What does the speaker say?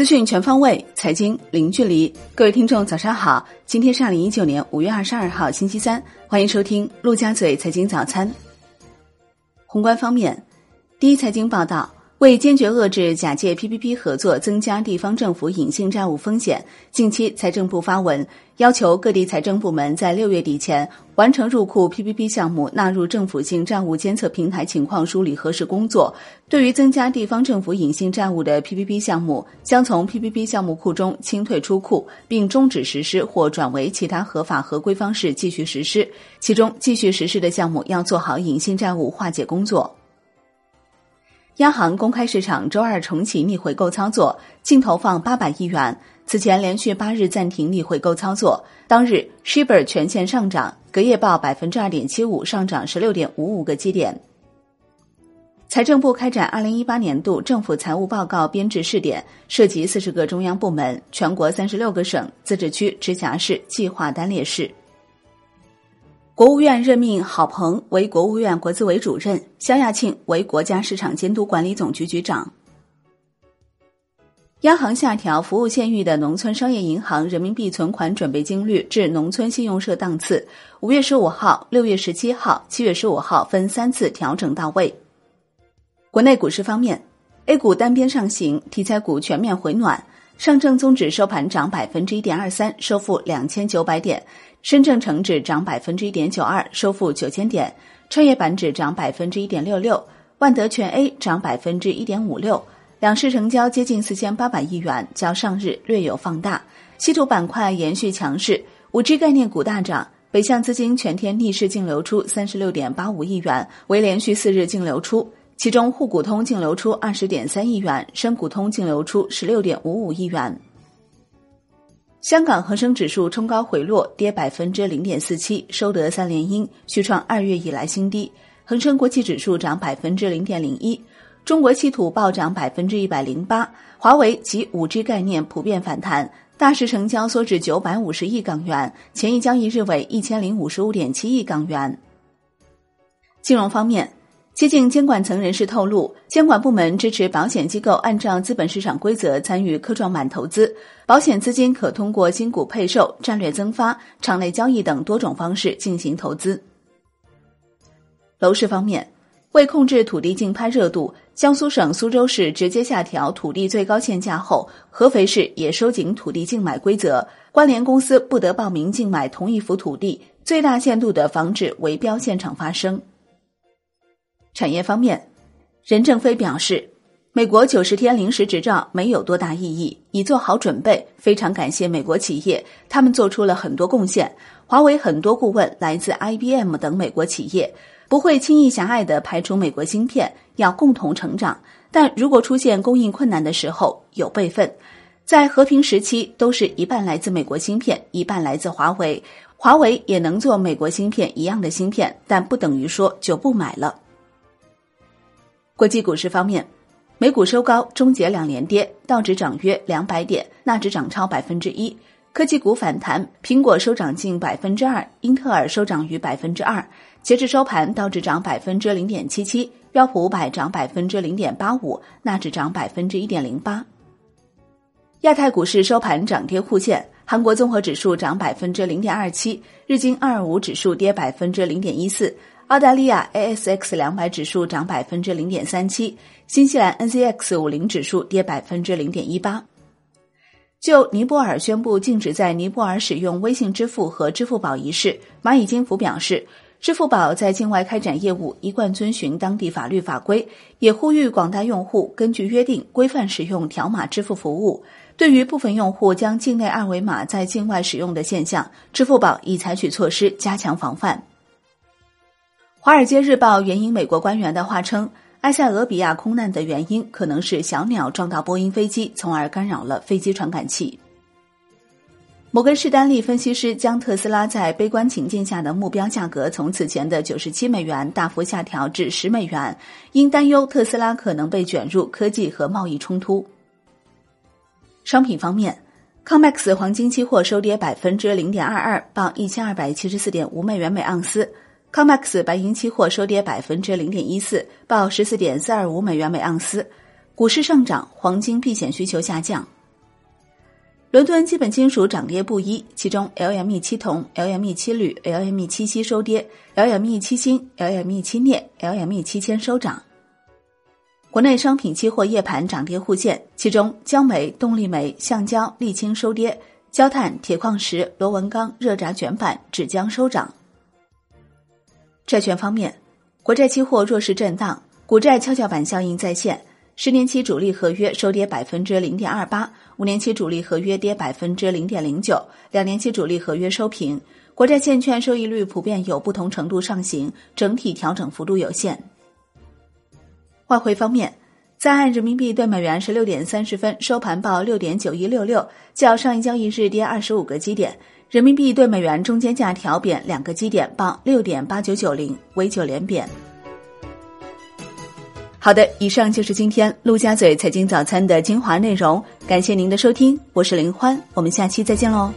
资讯全方位，财经零距离。各位听众，早上好！今天是二零一九年五月二十二号，星期三，欢迎收听陆家嘴财经早餐。宏观方面，第一财经报道。为坚决遏制假借 PPP 合作增加地方政府隐性债务风险，近期财政部发文要求各地财政部门在六月底前完成入库 PPP 项目纳入政府性债务监测平台情况梳理核实工作。对于增加地方政府隐性债务的 PPP 项目，将从 PPP 项目库中清退出库，并终止实施或转为其他合法合规方式继续实施。其中，继续实施的项目要做好隐性债务化解工作。央行公开市场周二重启逆回购操作，净投放八百亿元。此前连续八日暂停逆回购操作。当日，Shiba 全线上涨，隔夜报百分之二点七五，上涨十六点五五个基点。财政部开展二零一八年度政府财务报告编制试点，涉及四十个中央部门、全国三十六个省、自治区、直辖市、计划单列市。国务院任命郝鹏为国务院国资委主任，肖亚庆为国家市场监督管理总局局长。央行下调服务县域的农村商业银行人民币存款准备金率至农村信用社档次，五月十五号、六月十七号、七月十五号分三次调整到位。国内股市方面，A 股单边上行，题材股全面回暖。上证综指收盘涨百分之一点二三，收复两千九百点；深证成指涨百分之一点九二，收复九千点；创业板指涨百分之一点六六，万德全 A 涨百分之一点五六。两市成交接近四千八百亿元，较上日略有放大。稀土板块延续强势，五 G 概念股大涨，北向资金全天逆势净流出三十六点八五亿元，为连续四日净流出。其中，沪股通净流出二十点三亿元，深股通净流出十六点五五亿元。香港恒生指数冲高回落，跌百分之零点四七，收得三连阴，续创二月以来新低。恒生国际指数涨百分之零点零一，中国稀土暴涨百分之一百零八，华为及五 G 概念普遍反弹，大市成交缩至九百五十亿港元，前一交易日为一千零五十五点七亿港元。金融方面。接近监管层人士透露，监管部门支持保险机构按照资本市场规则参与科创板投资，保险资金可通过新股配售、战略增发、场内交易等多种方式进行投资。楼市方面，为控制土地竞拍热度，江苏省苏州市直接下调土地最高限价后，合肥市也收紧土地竞买规则，关联公司不得报名竞买同一幅土地，最大限度的防止围标现场发生。产业方面，任正非表示，美国九十天临时执照没有多大意义，已做好准备。非常感谢美国企业，他们做出了很多贡献。华为很多顾问来自 IBM 等美国企业，不会轻易狭隘的排除美国芯片，要共同成长。但如果出现供应困难的时候，有备份。在和平时期，都是一半来自美国芯片，一半来自华为。华为也能做美国芯片一样的芯片，但不等于说就不买了。国际股市方面，美股收高，终结两连跌，道指涨约两百点，纳指涨超百分之一。科技股反弹，苹果收涨近百分之二，英特尔收涨逾百分之二。截至收盘，道指涨百分之零点七七，标普五百涨百分之零点八五，纳指涨百分之一点零八。亚太股市收盘涨跌互现，韩国综合指数涨百分之零点二七，日经二二五指数跌百分之零点一四。澳大利亚 ASX 两百指数涨百分之零点三七，新西兰 NZX 五零指数跌百分之零点一八。就尼泊尔宣布禁止在尼泊尔使用微信支付和支付宝一事，蚂蚁金服表示，支付宝在境外开展业务一贯遵循当地法律法规，也呼吁广大用户根据约定规范使用条码支付服务。对于部分用户将境内二维码在境外使用的现象，支付宝已采取措施加强防范。《华尔街日报》援引美国官员的话称，埃塞俄比亚空难的原因可能是小鸟撞到波音飞机，从而干扰了飞机传感器。摩根士丹利分析师将特斯拉在悲观情境下的目标价格从此前的九十七美元大幅下调至十美元，因担忧特斯拉可能被卷入科技和贸易冲突。商品方面，COMEX 黄金期货收跌百分之零点二二，报一千二百七十四点五美元每盎司。COMEX 白银期货收跌百分之零点一四，报十四点四二五美元每盎司。股市上涨，黄金避险需求下降。伦敦基本金属涨跌不一，其中 LME 七铜、LME 七铝、LME 七锡收跌，LME 七锌、LME 七镍、LME 七铅收涨。国内商品期货夜盘涨跌互现，其中焦煤、动力煤、橡胶、沥青收跌，焦炭、铁矿石、螺纹钢、热轧卷板、纸浆收涨。债券方面，国债期货弱势震荡，股债跷跷板效应再现。十年期主力合约收跌百分之零点二八，五年期主力合约跌百分之零点零九，两年期主力合约收平。国债现券收益率普遍有不同程度上行，整体调整幅度有限。外汇方面，在岸人民币对美元十六点三十分收盘报六点九一六六，较上一交易日跌二十五个基点。人民币对美元中间价调贬两个基点，报六点八九九零，为九连贬。好的，以上就是今天陆家嘴财经早餐的精华内容，感谢您的收听，我是林欢，我们下期再见喽。